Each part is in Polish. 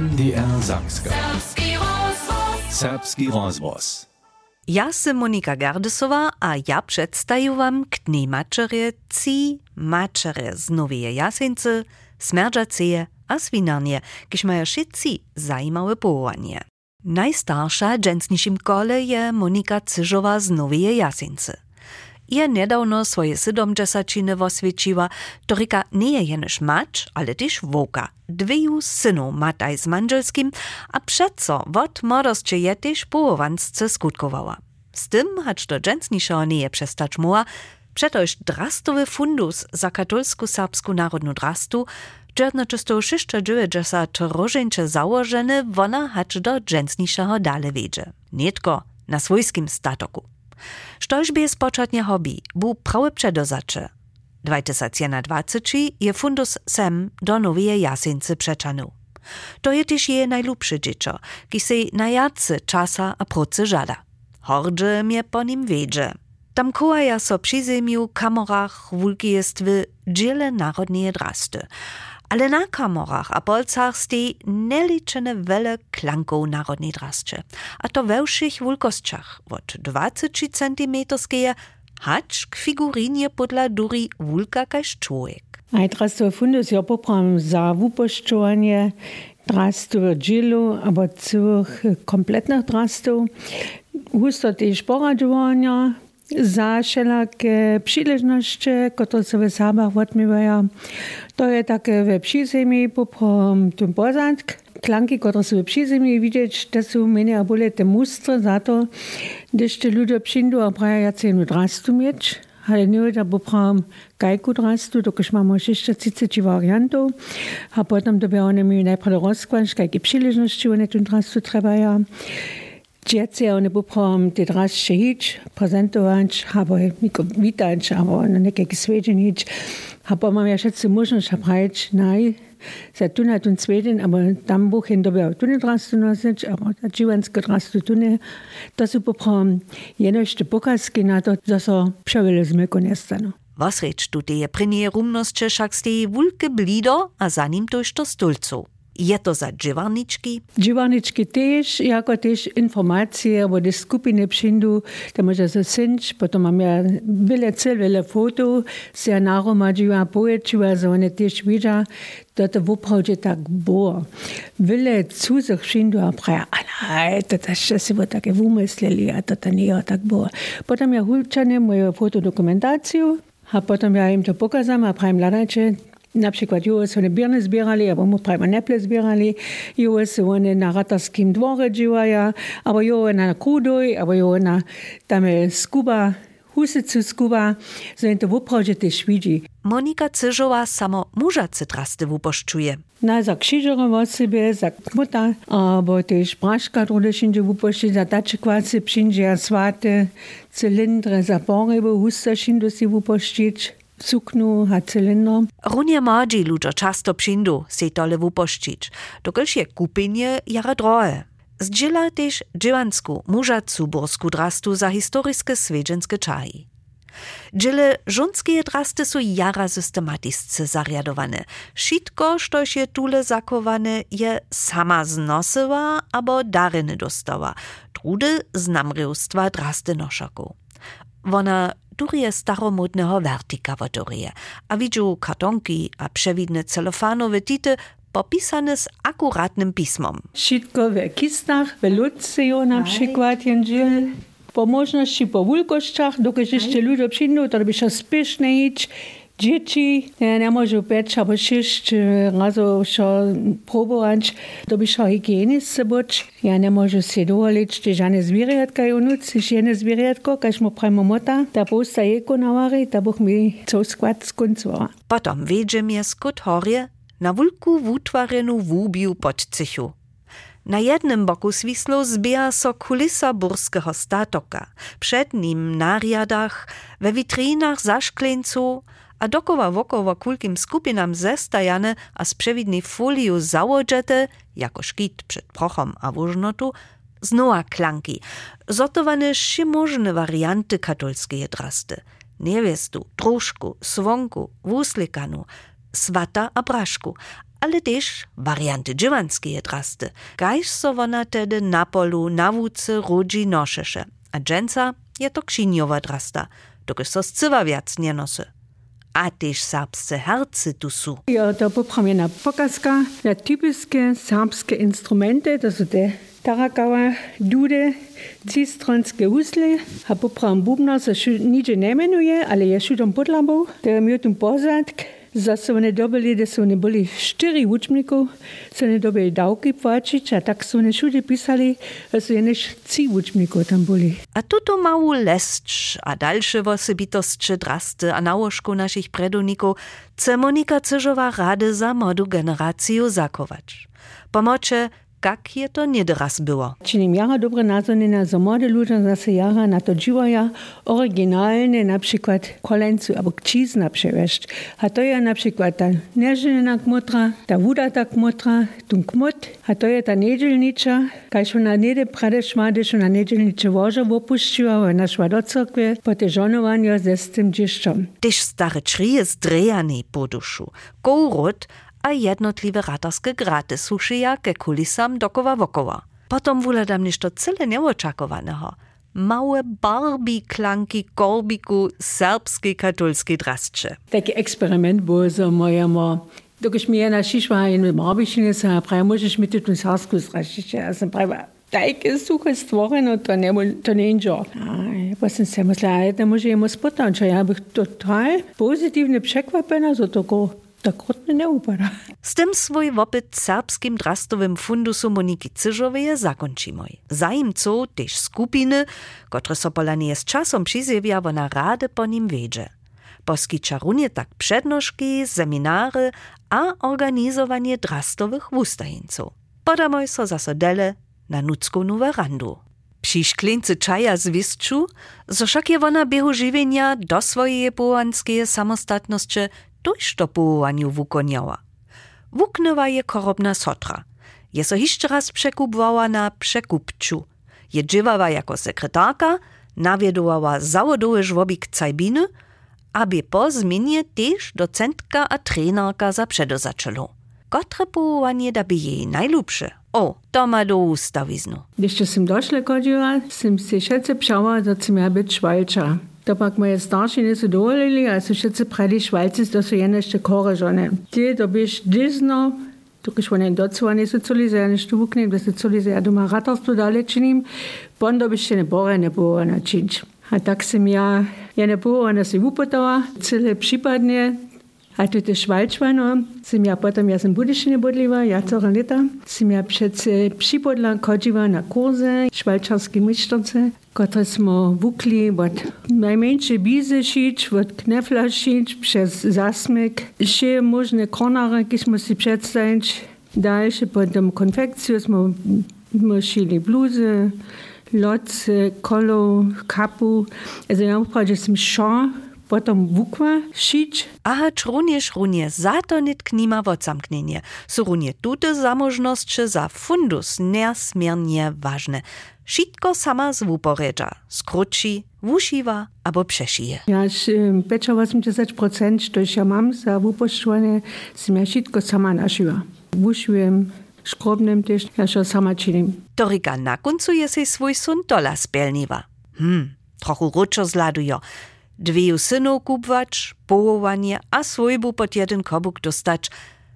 MDR Sakska. Serbski rozvoz. Ja sam Monika Gardesowa, a ja przedstawię wam k dni maczerje ci maczere z Nowej Jasence, Smerdżaceje a Swinarnie, kiż mają wszyscy zajímawe powołanie. Najstarsza dżęsniszym kole je Monika Cyżowa z Nowej Jasence. Je niedawno swoje siedemdziesiąciny oswieciła, toryka nie je jenoż macz, ale też woka. Dwiju synów mataj z manżelskim, a przeco wot młodosті je też połowansce skutkowała. Z tym, hacz do dżęsniszego nie przestać muła, przetoż drastowy fundus za katolsku serbsku narodnu drastu, 1996 rożeńcze założene, wona hacz do dżęsniszego dale wiedzie. Nietko na swojskim statoku. Štož by spočatnje hobby, bu prawe przedozacze. 2020 je fundus sem do nowej jasince przeczanu. To je też je najlubsze dziecko, ki czasa a procy żada. Hordże mnie po nim wiedzie. Tam kołaja so przy kamorach wulki jest w dziele narodnie drasty, ale na kamorach a polcach stej neliczene wele klanków narodnej drascze, a to we všich wulkostczach od 20 cm hacz k figurinie podla duri wulka kaž człowiek. Najdrasto fundus ja popram za wupoščovanje drastov džilu, abo całych kompletnych drastów. Husto też poradžovanja za všelaké příležnosti, ktoré sa v sábach odmývajú. To je také ve přízemí, poprom tym pozadk. Klanki, które są w přízemí widzieć, to są mnie a bole te mustre za to, když te ludzie przyjdą a praja cenu drastu mieć. Ale nie da popram gajku drastu, dokud mamy jeszcze 30 wariantów, a potem mi najpierw rozkłać, jakie przyleżności one tu drastu trzebają. Dzieci one poprom te draście hić, prezentować, albo niko witać, albo na nekaj svedjen hić. Aber mam ja schätze możność habrać, naj, za tu na tun svedjen, aber tam buchen dobiał tu nie drastu nosić, aber ta dziwanskie drastu tu nie. To są poprom jenoście pokazki na to, co so przewelezmy konestano. Was reč tu teje prinije rumnosće, šak steji wulke blido, a za nim to što stulcu. Je to za dživarnički? Dživarnički też, jako też informacje, bo te skupiny przyjdą, to może se synć, potom mam ja wiele cel, wiele foto, se naromadziła, pojeczyła, że one też widzą, to woprawdzie tak było. Wiele cudzych przyjdą, a praja, ale to też się było takie wymyśleli, a to to nie tak było. Potem ja hulczane moją fotodokumentację, a potem ja im to pokazam, a prajem ladacie, na przykład już one bierny zbierali, albo mu prawie neple zbierali, już one na ratarskim dworze działają, albo już na Kudoj, albo już na tam skuba, husycu skuba, że to woprawdzie też widzi. Monika Cyżowa samo mużacy trasty wuposzczuje. Na za krzyżerem od siebie, za kmuta, albo też braszka, które wszędzie wuposzczy, za tacie kwacy przyjdzie, swaty, cylindry, za poryby, husta wszędzie si wuposzczyć. Suknu a cylinder. Runie mladzi ludzie často přijdu si tole wupoščić, dokelž je kupinje jara drohe. Zdziela też dziewansku, mużacu borsku drastu za historiskie swiedzenske czaji. Dziele żonskie drasty są jara systematisce zariadowane. Wszystko, što je tule zakowane, je sama znosyła albo daryny dostała. Trudy z namrywstwa drasty noszaku. Wona durje staromodnego vertika wodurje, a widziu kartonki a przewidne celofanowe tity popisane z akuratnym pismom. Wszystko w kistach, w ludzju na przykład jędzel. Po możności po wulkościach, dokąd jeszcze ludzie przyjdą, to by się spieszne iść, dzieci nie może pieć albo sześć razy się próbować, to by się higieniczne być. Ja nie może się dowolić, że żadne zwierzątka ją nuci, żadne zwierzątko, każ mu prajmo mota, ta posta jeko nawary, ta buch mi co skład skończyła. Potom wiedzie skut horie na wulku wutwarenu wubiu pod cychu. Na jednym boku swislo zbija so kulisa burskiego statoka, przed nim na riadach, we witrinach zaszkleńcu, a dokoła wokoło kulkim skupinam zestajane a z przewidnej foliu założete, jako szkit przed prochom a wóżnotu, znowa klanki, zotowane wszemożne warianty katolskie drasty. Niewiestu, truszku, swonku, wuslikanu, swata a braszku, ale też warianty dziewanskie drasty, kajż so ona tedy na polu na wódce rodzi noszesze, a dżęca je to księgiowa drasta, dokud so scywa wiac nie nosy. A też serbsce hercy tu su. Ja, to poprawiona pokazka na typiskie serbskie instrumenty, to są te tarakała, dudy, cistronskie husle, a poprawam bubna, co nicze nie menuje, ale ja šutam podlabą, to miał tu pozadk, za so one dobili, da so one boli štiri učbenikov, so one dobili davki a tak so všude pisali, da so jedne tri učbenikov tam boli. A tuto mału lesč a dalsze osobitostcze drasty a nałożku naszych predowników chce Monika Cyżowa rady za młodą generację zakować. Pomocze jak je to nieraz było. Činim jara dobre nadzornina za młode ludzie zase jara na to dziwaja oryginalne na przykład kolencu albo kcizna przewieźć. A to je na przykład ta neżylna kmotra, ta wudata kmotra, tu kmot, a to je ta niedzielnicza, każ ona niede pradeszła, gdyż ona niedzielnicze łoże opuściła, ona szła do cerkwy po te żonowania ze z tym dzieszczom. Tyż stare trije zdrejane po duszu, kołrot a jednotliwe ratarskie graty suszyja ke kulisam dokoła wokoła. Potom wula dam ništo cyle nieoczakowanego. Małe Barbie klanki korbiku serbskiej katolskiej drastcze. Taki eksperyment był za mojemu Dokąd mi jedna šišva in Marbišine sa pravi, možeš mi tudi sarsku zrašiče. Ja sam pravi, tajke suhe stvoreno, to ne, to ne inđo. Pa sam se mislila, da može jemo spotan, če ja bih total pozitivne překvapena, za to Z tym swój wopyt serbskim drastowym fundusu Moniki Cyżowej zakończymy. Zajimców też skupiny, które so polanie z czasem przyzjewia, na rady po nim wiedzie. Poskicza runie tak przednożki, seminary a organizowanie drastowych wustajeńców. Podamoj so zasodele na nudzką werandu. Przy szklince czaja z wistczu, zo však je ona biehu żywienia do swojej połanskie samostatności tuż to połowaniu wukoniała. Wuknywa je korobna sotra. Je so jeszcze raz przekupwała na przekupczu. Je dżywała jako sekretarka, nawiedowała zawodowy żłobik Cajbiny, aby po zmianie też docentka a trenerka za przedozaczelu. Kotre połowanie da by jej najlubsze. O, to ma do ustawiznu. Jeszcze sem došla chodziła, sem si všetce pšała, da sem ja być. To pak moje starši niso dovolili, a so všetci pradi švalci, da so jene ešte korežone. Ti dobiš dizno, tukaj one docovane socializirane štuvukne, da se socializira doma ratarstvo dalje činim, pon dobiš še ne bore ne bo na činč. A tak sem ja, ja ne bo ona si upotala, cele připadne, a to je švalčvano, sem ja potom, ja sem budišine bodliva, ja celá leta, sem ja přece připodla chodživa na kurze, švalčarské myštorce, które smo wukli od najmniejszej bizy szyć, od knefla szyć, przez zasmyk. Jeszcze możne kornary, jakie smo si przedstawić. Dalsze potem konfekcję smo szyli bluzy, loce, kolo, kapu. Also ja mówię, że som szor, potom wukła szyć. Aha, również runie za to nitknima wodzamknienie. Są runie tute zamożności za fundus niesmiernie ważne. Wszystko sama z wuporedza, skróci, wusziwa albo przeszyje. Ja, pecza 80%, to ja mam za wuposzczenie, sam ja wszystko sama naszyła. Wuszyłem, szkrobnym też, ja się sama czynię. Torika na końcu je się swój sun dola spełniła. Hmm, trochę ruczo zladujo. Dwie synów kupwać, połowanie a swojbu pod jeden kobuk dostać,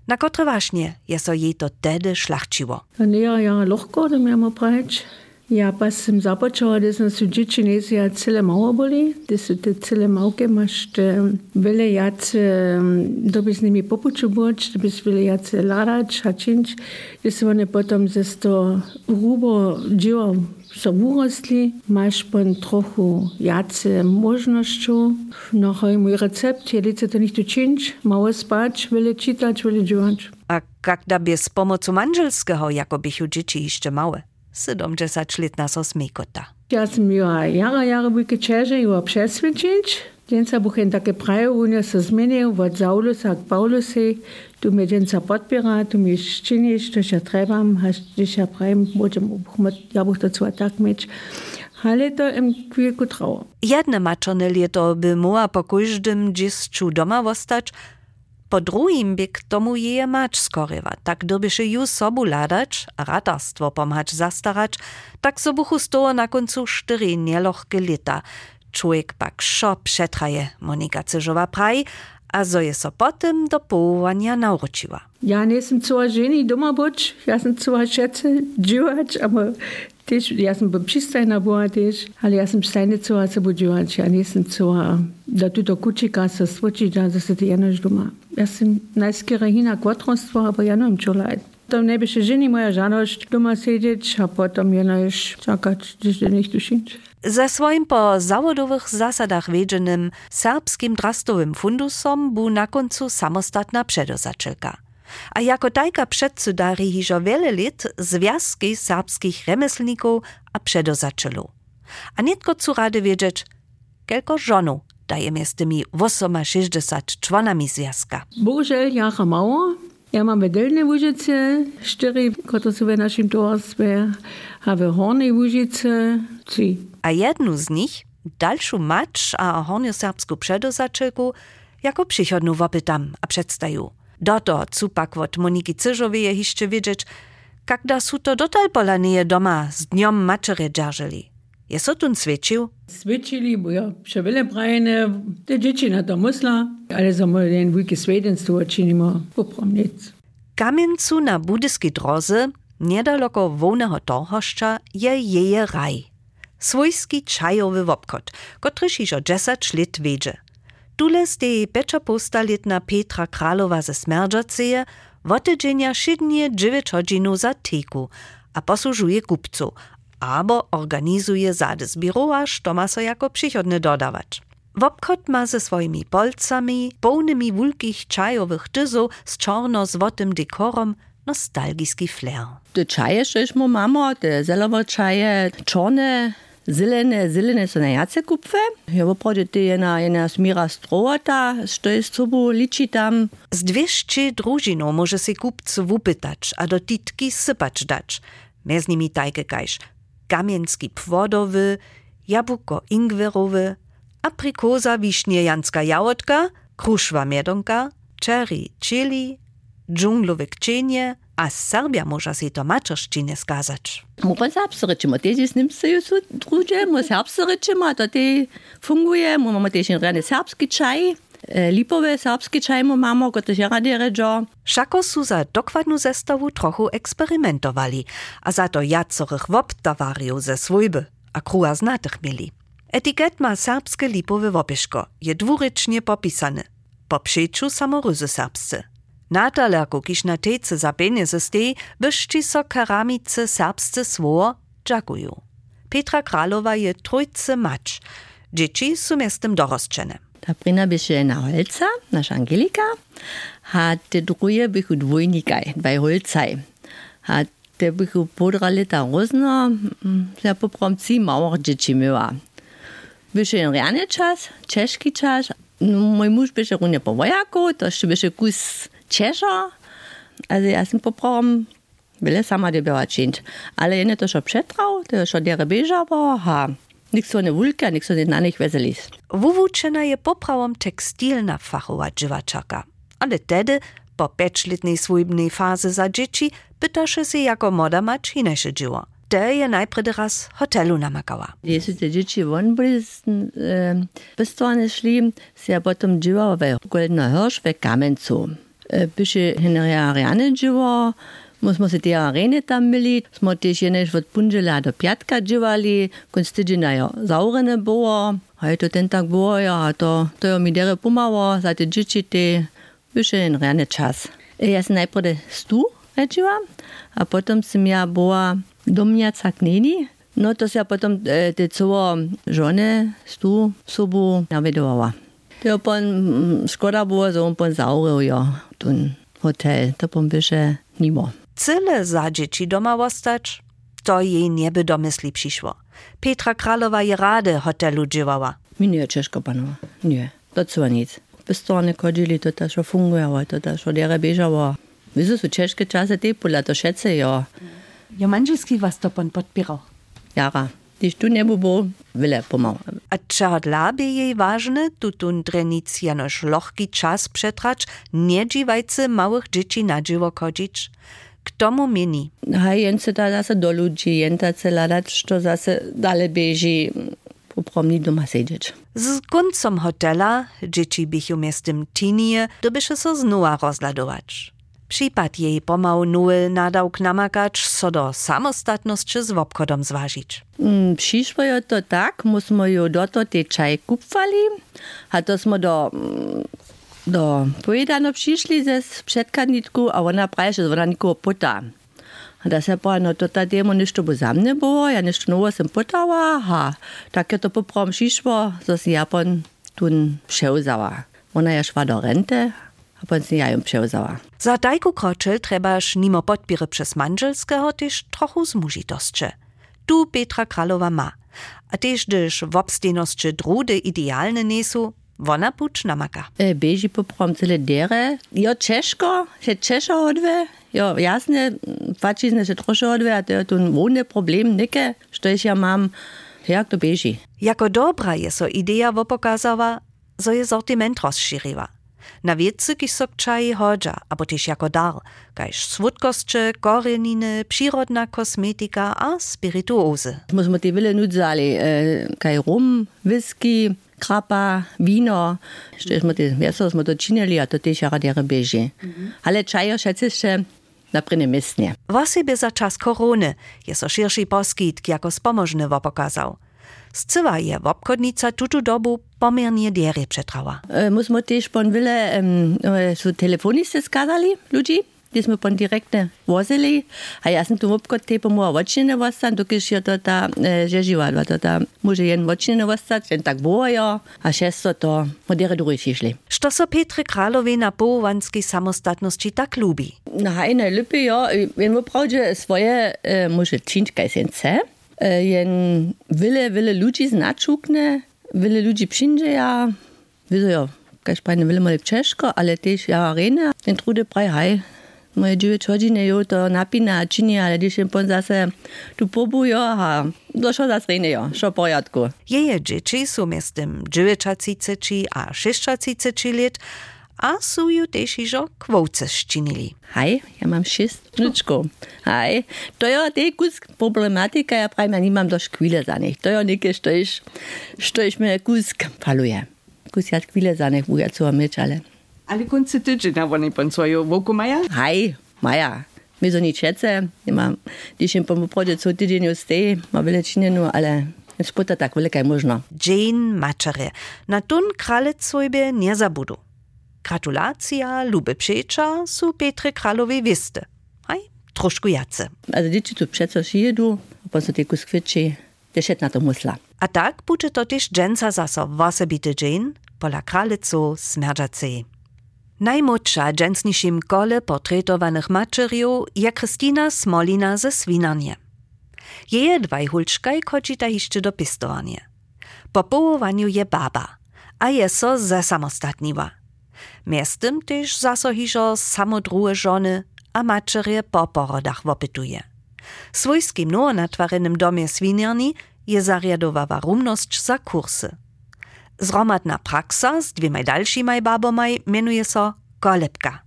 na kotre właśnie je so jej to tedy szlachciło. A nie, ja lochko, to miałam oprać. Ja pa sem započala, da sem se v Čečenezija cele malo boli, da so te cele malke maš vele jace, da bi z njimi popučil boč, da bi vele jace one potom ze sto rubo dživo so urosli, maš pon trochu jace možnošću, no mój recept, je lice to nicht učinč, malo spać, vele čitač, vele dživač. A jak da by z pomocą manželskiego, jako bych dzieci jeszcze małe? 70-letna so smekota. Ja sam miała jara, jara wujke čeže i přesvědčić. Djenca buchen takie praje unia se zmenil od Saulusa k Paulusej. Tu me djenca podpira, tu mi činiš, to še trebam, haš, ja prajem, budem, ja buch dazu tak mieć. Ale to im chwilku trało. Jedne maczone lieto by muła po każdym dziecku doma wostać, Po drugim by k tomu jeje mać skorywa, tak dobyše ju sobu ladać, a radarstwo pomhać zastarać, tak so buchu stoło na końcu cztery nielochke lita. Człowiek pak szo przetraje, Monika Cyżowa praj, a zo je so potem do połowania nauczyła. Ja nie jestem cała żeni doma być, ja jestem cała szece dziwać, ale też ja jestem przystajna była też, ale ja jestem stajny cała sobie dziwać, ja nie jestem cała do tuto kucika se stwoczyć, że se ty jenoś doma. Ja jestem najskiera hina kwadronstwo, ale ja nie wiem čo lajt. To się żeni moja żaność doma siedzieć, a potem jenoś czekać, gdzieś do nich duszyć. Ze swoim po zawodowych zasadach wiedzenym serbskim drastowym fundusom bu na końcu samostatna przedozaczylka. A jako tajka przedsudari hiżo wiele lat związki serbskich remesłników a przedozaczylu. A nietko cu rady wiedzieć, kelko żonu daje z tymi 68 członami związka. Bohužel jacha mało. Ja mam wedelne łużyce, cztery, które są w naszym towarstwie, a w hornej łużyce trzy. A jednu z nich, dalszą macz a hornioserbsku przedozaczylku, jako przychodnu wopytam a przedstaju. Doto, cu pak od Moniki Cyżowej je jeszcze wiedzieć, jak da su to dotal polanieje doma z dniom maczery dzierżyli. Je so tun świecił? Svičili, bo ja še vele prajene, te dzieci na to musla, ale za moj den wujke svedenstvo činimo popromnic. Kamieńcu na budyskiej drodze, niedaleko wołnego torhoszcza, je jeje raj. Swójski czajowy wopkot, kotryż iż o 10 lat wiedzie. Tule stej letna Petra Kralowa ze Smerdżaceje, wotydzienia szydnie 9 godzinu za teku, a posłużuje kupcu, abo organizuje zady zbirowa, što ma so jako przychodny dodawać. Wopkot ma ze swoimi polcami, pełnymi wulkich czajowych tyzów z czarno-złotym dekorom nostalgiski flair. Te czaje, żeś mu mamo, te zelowe czaje, czarne, zelene, zelene są najjace kupwe. Ja woprawdzie ty jedna, jedna smira strowata, što jest sobu liczy tam. Z 200 drużiną może się kupcu wupytać, a do titki sypać dać. Między nimi tajke kajsz kamienski płodowy, jabłko ingwerowy, aprikosa wiśniejanska jałotka, kruszwa miedonka, cherry chili, dżunglowe kcienie, a z Serbia może się to maczerszczynie skazać. Mu pan serbsryczymo, też jest nim sobie drugie, mu serbsryczymo, to te funguje, mu mamy też rany serbski czaj, lipowe serbski czaj mu mamy, to też rady redżo. Šako su za dokładnu zestawu trochu eksperymentowali, a za to jacorych woptawariów ze swójby, a kruła znatych mieli. Etiket ma serbskie lipowe wopieszko, je dwurycznie popisane. Po przeczu samoryzy serbscy. Natalerku, kiż na tece za pieniądze stej, byszci so karamice serbscy słowo dżakuju. Petra Kralowa je trójce macz. Dzieci są miastem. Byše jedna holca, naša Angelika, a te drugie bychu dvojnikaj, dvaj holcaj. A te bychu podra leta rozno, ja poprom ci małych dzieci miała. Byše jen rany czas, czeszki czas, no, mój mąż byše runie po wojaku, to jeszcze byše kus Czesza, also ja sam poprom Byle sama była czynić. Ale nie to, że przetrał, to od jara bieżała, ha. Nikt so nie wulka, nikt so nie na nich wezelis. Wuwučena je poprawom tekstilna fachowa dziwaczaka. Ale tedy, po pięćletnej swójbnej fazy za dzieci, pytasze się jako moda mać inaczej dzieło. Te je najpierw raz hotelu namakała. Jeśli te dzieci won byli z e, szli, się potem dzieło we Golden Hirsch we Kamencu. E, Byszy Henry Ariane dzieło, Musimo se te arene tam mili, smo też jenež od punžela do piatka dživali, konc tydzina jo zaurene było, a je to ten tak było, ja, a to, to jo mi dere pomało, za te dzieci te wyše en rane czas. Ja sam najpierw stu rečiła, a potem sam ja była domniaca kneni, no to się potem e, te całe żony stu sobu nawiedowała. To pon szkoda było, że on pon zaurał jo, ten hotel, to pon wyše nimo. Cyle za dzieci doma ostać, to jej nie by do myśli przyszło. Petra Kralowa je rady hotelu dziewała. Mi nie ciężko panowa, nie, to co nic. Bez strony chodzili, to też fungowało, to też od jara bieżało. Wiedzą, są ciężkie czasy, te pula to szece, ja. Jo manželski was to pon podpierał. Jara. Když tu nebudu, vyle pomalu. A čeho dla by jej ważne, tutun drenic jenož lohki czas przetrać, nie dziwajcy małych dzieci na dziwo chodzić? K tomu mieni. A jen se da zase do ludzi, jen ta se ladać, što zase dale bieži, popromni doma siedzieć. Z końcem hotela dzieci bychu miestem tinie, dobysze so znowa rozladować. Przypad jej pomału nuły nadał namakać, so do samostatności z obchodom zważyć. Mm, Przyszło to tak, musimy jo do to te czaj kupwali, a to smo do, mm, do pojedano przyszli ze przedkanitku, a ona praje, że ona nikogo puta. A da se pa, no to ta demo nešto bo za mne było, ja nešto novo sem potała, ha, tak je to poprom przyszło, so si Japon tun przełzała. Ona je szła do rente, a pon si ja ją przełzała. Za tajku kročel trebaš nimo podpire przez manželského tež trochu zmužitostče. Tu Petra Kralowa ma. A tež gdyż w obstejnosće drude idealne nesu, wona puč namaka. E, Beži poprom cele dere. Jo Češko, še Češo odve, jo jasne, fačizne še troše odve, a to je tu vone problem neke, što ješ ja mam, jak to beži. Jako dobra je so idea wopokazała, so je sortiment rozširiła. Na wiece, kiż so k čaji hodža, abo tež jako dar, kajž słodkostče, koreniny, przyrodna kosmetika a spirituozy. Musimo ti vele nudzali, e, kaj rum, whisky, krapa, wino, što smo ti, meso smo to činili, a to tež jara dere beži. Ale čajo še še na prine mestnie. Wosebie za czas korony je so širší poskytk jako spomożny wopokazał. Scywa je wobchodnica tutu dobu pomiernie diery przetrała. E, musimo tež pon vele, um, so telefoniste skazali ludzi, gdje smo pon direktne vozili, a ja sam tu obkot te pomora vočine vostan, dokiš je to ta, e, že živadva, to ta može jen vočine vostat, jen tak bojo, a šesto to modere drugi šišli. Što so Petry Kralowej na połovanskiej samostatności tak lubi? Na hajne lypy, jo, jen mu pravdže svoje e, može činč, kaj sen chce, e, jen vele, vele ludzi značukne, vele ludzi przyjdzie, ja, wieso jo, kaj špajne vele mali češko, ale tež ja rene, jen trude praj, haj, moje dziewięć godzin jo to napina, czyni, ale gdyż jen pon zase tu pobujo, a došlo zase jo, šo pojadku. Jeje dzieci są miestem 39 a 36 lat, a są ju też iżo kwołce szczynili. Hej, ja mam šest vnučkov. Hej, to je te kus problematika, ja pravim, ja dość kvile za nich. To je nekaj, što iš, što iš me kus faluje. Kus ja kvile za nich, buja co ale Ali konce tydzienia oni pan swoją wokół maja? hej, maja. My so nič hece, imam, když jim pomu prode co tydzień stej, ma vele činjenu, ale spota tak velika je možno. Jane Maczere. Na tun kralec sobie nie zabudu. Gratulacja, lube przecza, su Petry Kralowej wiste. Haj, troszkę jace. Also dzieci tu przeco przyjedu, a potem so te kus kwieci, też na to musla. A tak bucze to też dżęca zaso wosebity Jane, pola kralecu smerdżacej. Najmłodsza dżęsniszym kole portretowanych maczeriów je Kristina Smolina ze Swinarnie. Jeje dwaj hulczkaj chodzi ta jeszcze do pistowanie. Po połowaniu je baba, a je so zesamostatniła. Miestem też zaso hiżo samo drugie żony, a maczerie po porodach wopytuje. Swojskim nowonatwarenym domie Swinarni je zariadowała rumność za kursy. Zromadna praksa z dwiema dalšímaj babomaj menuje so kolebka.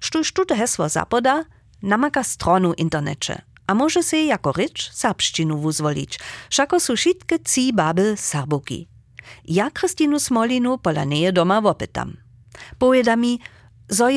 Štuž tute hesło zapoda, namaka stronu internecie, a może se jako rycz serbszczynu wuzwolić, szako su šitke baby. Ja Kristinu Smolinu pola neje doma wopytam. Powieda mi, zo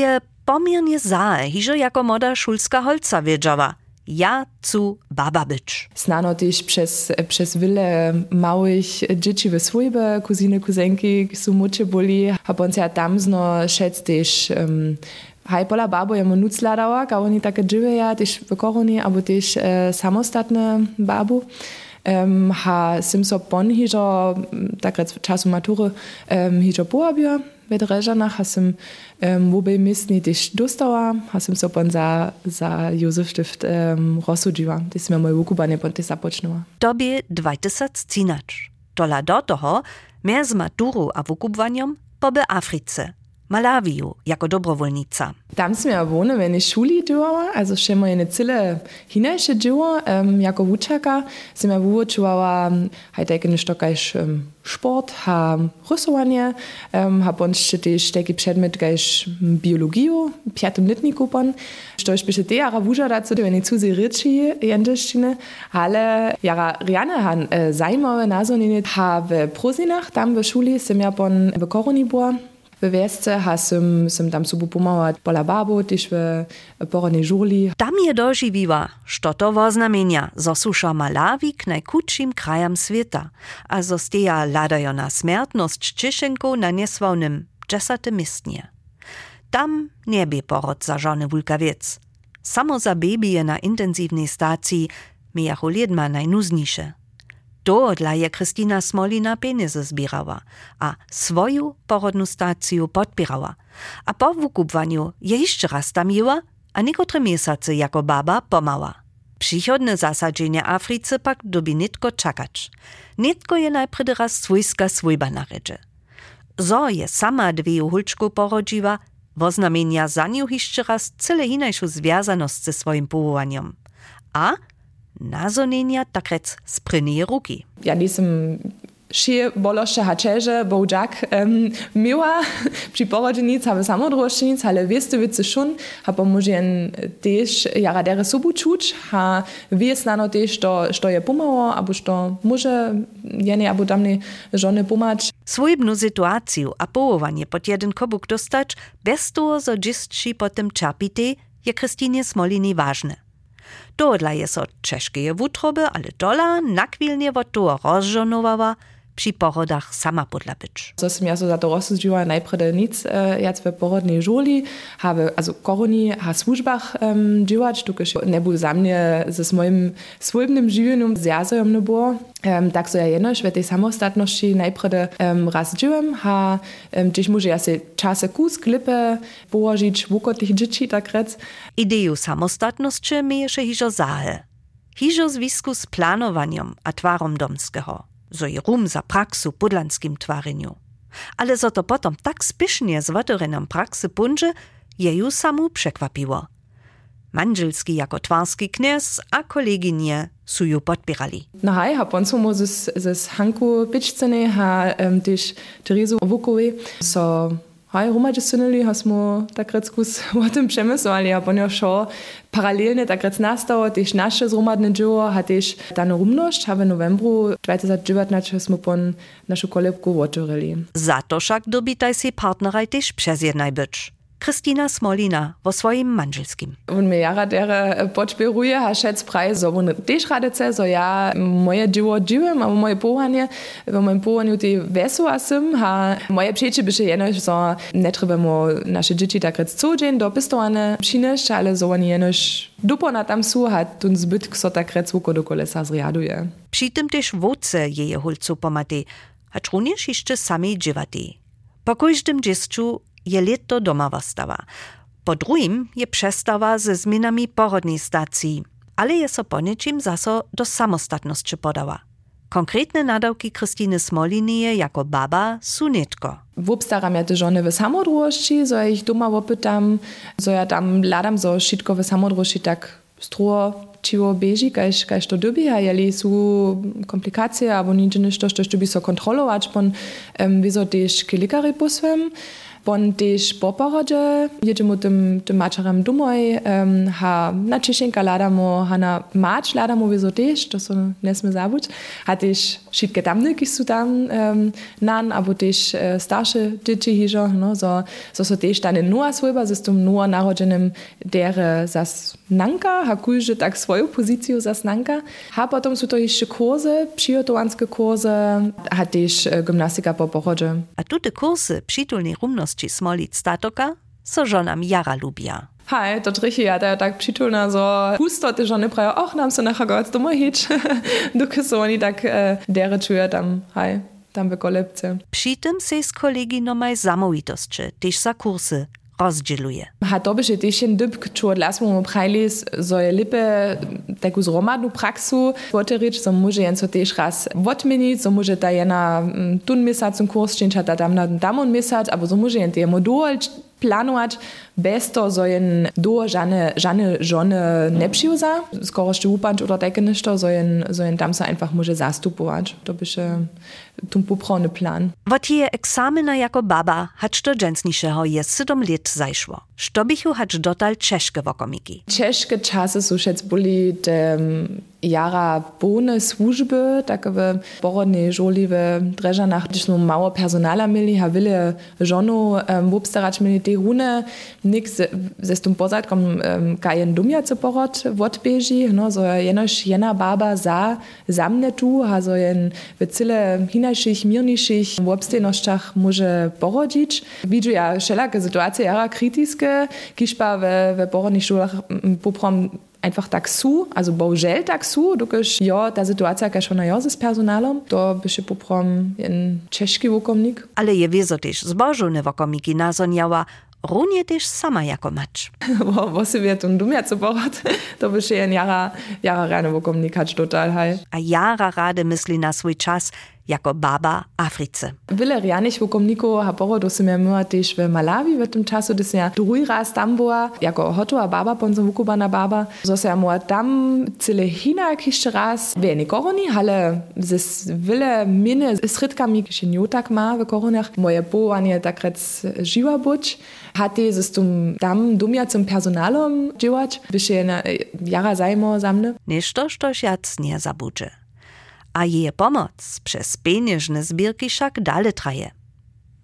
pomiernie zae, hižo jako moda szulska holca wiedziała. Ja cu baba być. Znano też przez, przez wiele małych dzieci w swojbie, kuziny, kuzenki, są mucie boli, a potem tam zno szedł też um, Haj pola babo je nuc ladała, oni takie dziwe ja, też w koronie, albo też samostatne babu. Um, ha sim so pon hižo, takrat času matury, um, poabio, v Drežanach, ha sim um, v obej misni też dostała, ha sim so pon za, za Józef Stift um, rozsudžiła. To sme moj vukubanie pon te započnula. Tobie 2013. Tola do toho, mehr z maturu a wukubwaniem, poby Africe. Malawiju jako dobrowolnica. Tam sam ja wohne, wenn ich Schule działała, also še moje ne cyle hinajsze dzieło, um, jako wuczaka, sam ja wyuczyłała, haj takie nešto kajś um, sport, ha rysowanie, um, ha bądź też taki przedmiot kajś biologiju, piatum letniku pon, što już byście te jara wużadacu, wenn ich zuzi ryczy jędzyszczyny, ale jara riane han e, zajmowe nazoniny ha w Prozinach, tam w szuli sam ja pon w Koroni była, w wiesce ha sam, sam tam subu pomałać pola babo, też w porony żuli. Tam je doživiła, što to susza Malawi k najkutšim krajam sveta, a zo steja ladajo na smrtność Češenko na niesławnym dżesate mistnie. Tam nie bie porod za żony wulkawiec. Samo za baby na intensywnej stacji, mijachu liedma najnuznisze. To dla je Kristina Smolina peniaze zbierała, a swoją porodną stację podpierała. A po wykupwaniu je jeszcze raz tam jęła, a niekotre miesiące jako baba pomała. Przychodne zasadzenie Afryce pak dobi nitko czakać. Nitko je najpredy raz swojska swojba naredzie. Zo je sama dwie hulczku porodziła, woznamienia za nią jeszcze raz cyle inajszą związaność ze swoim powołaniem. A nazonienia tak rec z prynej ruki. Ja nisem šie bološe hačeže, boudžak um, miła przy porodzenic, habe samodroščenic, ale wieste wice šun, ha pomožen tež jara dere subu čuč, ha wies nano tež, što, što je pomało, abo što może jene abo damne żony pomać. Swojbnu sytuację a połowanie pod jeden kobuk dostać, bez toho, zo dzistši potem čapite, je Krystinie Smolini ważne. Dodla je so czeszkie wutroby, ale dola nakwilnie od toho rozżonowała, przy porodach sama podla być. So sam ja so za to nic, äh, jac w porodnej żuli, habe, also koroni, ha służbach um, działać, tukeż ne był za mnie ze moim swojbnym żywieniem zjazojom ne było. Um, tak so ja jenoś w tej samostatności najprede um, raz dziłem, ha um, gdzieś może ja się czasy kus klipę położyć w tych dzieci, tak rec. Ideju samostatności miejesze hižo zahe. Hižo zwisku z planowaniem a twarom domskiego. Zo rum za praksu podlanskim twarenju. Ale zo to potom tak spišnie z wodorenom praksy punže, je ju samu przekwapiło. Manželski jako twarski kniez a koleginie su ju podpirali. Na haj, ha poncu mo zes, zes Hanku pičcene, ha um, też Terezu Vukovi, so haj, rumače synili, ha smo takrat skus o tym przemysłali, a ponio šo paralelnie takrat nastało, też nasze zrumadne dzieło, ha też dane rumność, ha w novembru 2019 smo pon naszą kolebku otworili. Za to však dobitaj si partneraj też przez jednaj być. Kristina Smolina wo swoim manželskim. On mi jara dere podšpiruje, ha šec praj, so on tež radece, so ja moje dzieło dziwem, a moje połanie, w moim połaniu tej wesoła sym, ha moje przyjecie bysze jenoś, so nie trzeba mu nasze dzieci tak rec co dzień dopistowane przynieść, ale so oni jenoś dupona tam su, ha tun zbyt, kso tak rec wuko do kolesa zriaduje. Przy tym też wódce jeje hulcu pomate, a również jeszcze samej dziewate. Po każdym dziecku je leto doma wostała. Po drugim je przestała ze zmianami porodnej stacji, ale je so po niczym zaso do samostatności podała. Konkretne nadawki Krystyny Smolinie jako baba su netko. Wobstaram ja te żony w samodrości, so ja ich doma opytam, so ja tam ladam so wszystko w samodrości tak struo čivo beži, kaj, kaj to dobi, a jeli su komplikacje, albo nič nešto, što što bi so kontrolować, pon um, vizo tež posvem. Bon też po porodzie jedziemy tym, tym maczarem domoj, um, ha na Czeszenka ladamo, ha na macz ladamo wieso też, to są nesmy zabuć, ha też wszystkie są tam um, nan, albo też uh, starsze dzieci hiżo, no, so, so so też dane noa swojba, ze tym noa narodzenym dere zas nanka, ha kujże tak swoją pozycję zas nanka, ha potom są to jeszcze kursy, przygotowanskie kursy, ha też uh, gimnastyka po porodzie. A tu te kursy przytulnej rumności smolic statoka, so żonam jara lubia. Hej, to ja da tak przytulna, so pusto te żony prajo, och, nam se nachher goc domov hič, dokud so oni tak uh, dere čuje tam, hej, tam v kolebce. Przy tym se z kolegi nomaj zamowitości, też za kursy, rozdzieluje. Ha to by się też ten dyb, od las mu prajli, zo je lipe taką zromadną praksu otworzyć, co może jen co też raz odmienić, co może ta jena mm, tun miesacą kurs, čięć ta tam na damon miesać, albo co może jen te modułać planować bez to, że jen do żadne, żadne żony nie przyjdzie. Skoro jeszcze upanć oder takie ništo, że jen, że jen tam się einfach może zastupować. To by się tu poprawny plan. Wat je egzamina jako baba hacz do dżęsniszego je 7 lat zajszło. Što bichu hacz dotal czeszke wokomiki. Ciężkie czasy są szec byli te jara bone służby, takie w porodnej żoli w Dreżanach, gdyż no mało personala mieli, ha wiele żonu um, obstarać mieli te rune, nikt ze, ze z tym pozadkom um, kajen dumia co porod odbieži, no, so jenož jena baba za, za mnie tu, ha so jen w cyle hinajszych, mirniejszych obstejnościach może porodzić. Widzę ja wszelakie sytuacje jara krytyczne, kiszpa w, w porodnych szulach poprom einfach tak su, also bohužel tak su, dokiż jo, ta sytuacja jaka ona jo z personalom, to by się poprom jen czeszki wokomnik. Ale je wiezo też zbożone wokomiki nazoniała, runie też sama jako macz. Bo, bo sobie tu dumia co porod, to by się jen jara, jara rane wokomnik hać total haj. A jara rade myśli na swój czas, jako baba Africe. Wiele rianych wokomników ha porodu se miała myła też w Malawi w tym czasu, raz tam była, jako hotowa baba, ponzo wukubana baba, se myła tam cyle hinak jeszcze raz, wie nie koroni, ale ze wiele miny z rytkami, się nie tak ma w koronach, moje połanie tak rec żyła być, hatte ze tym tam dumia zum personalom działać, na jara zajmo zamne. Ništo, štož jac nie zabudzie. A jej pomoc przez pieniężne zbierki wszak dalej traje.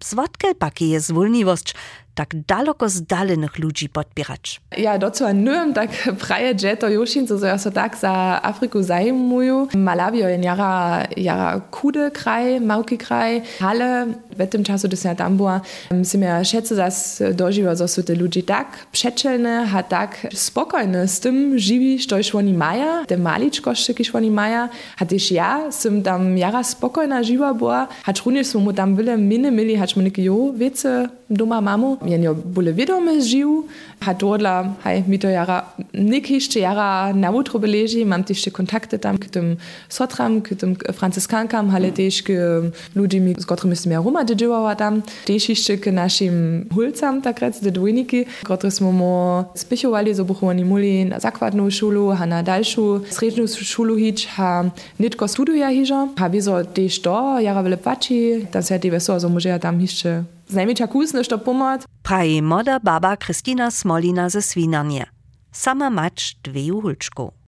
Zwodkel pak je zwolniwość, tak daleko zdalenych ludzi podpierać. Ja docela nym tak praje, że to Joszin, co ja so tak za Afryku zajmuju. Malawi je jara, jara kudy kraj, małki kraj, ale w tym czasu, gdy ja tam była, si ja szedce zas dożywa, że są te ludzi tak przeczelne, a tak spokojne z tym żywi, że już oni mają, te maliczkoszcze, kiż oni mają, a też ja sim tam jara spokojna żywa była, hacz również mu tam wiele miny mieli, mu neki jo, wiece, doma mamu, jenjo bole wiadome żył, a dodla, haj, mi to jara, nik jeszcze jara na utro beleży, mam też kontakty tam k tym sotram, k tym franciskankam, ale też k ludźmi, z którymi jestem ja Roma dziedziłała tam, też jeszcze k naszym hulcam, tak rec, de dwójniki, które smo mo spichowali, so buchu oni muli na zakładną szulu, a na dalszą srednją szulu hić, a nitko studia hiżo, a wieso też to, jara wiele płaci, tam se te so, so może ja tam jeszcze Največja kusnešta pomoč. Pravi moda baba Kristina Smolina ze Svinanje. Sama mač dveju hulčkov.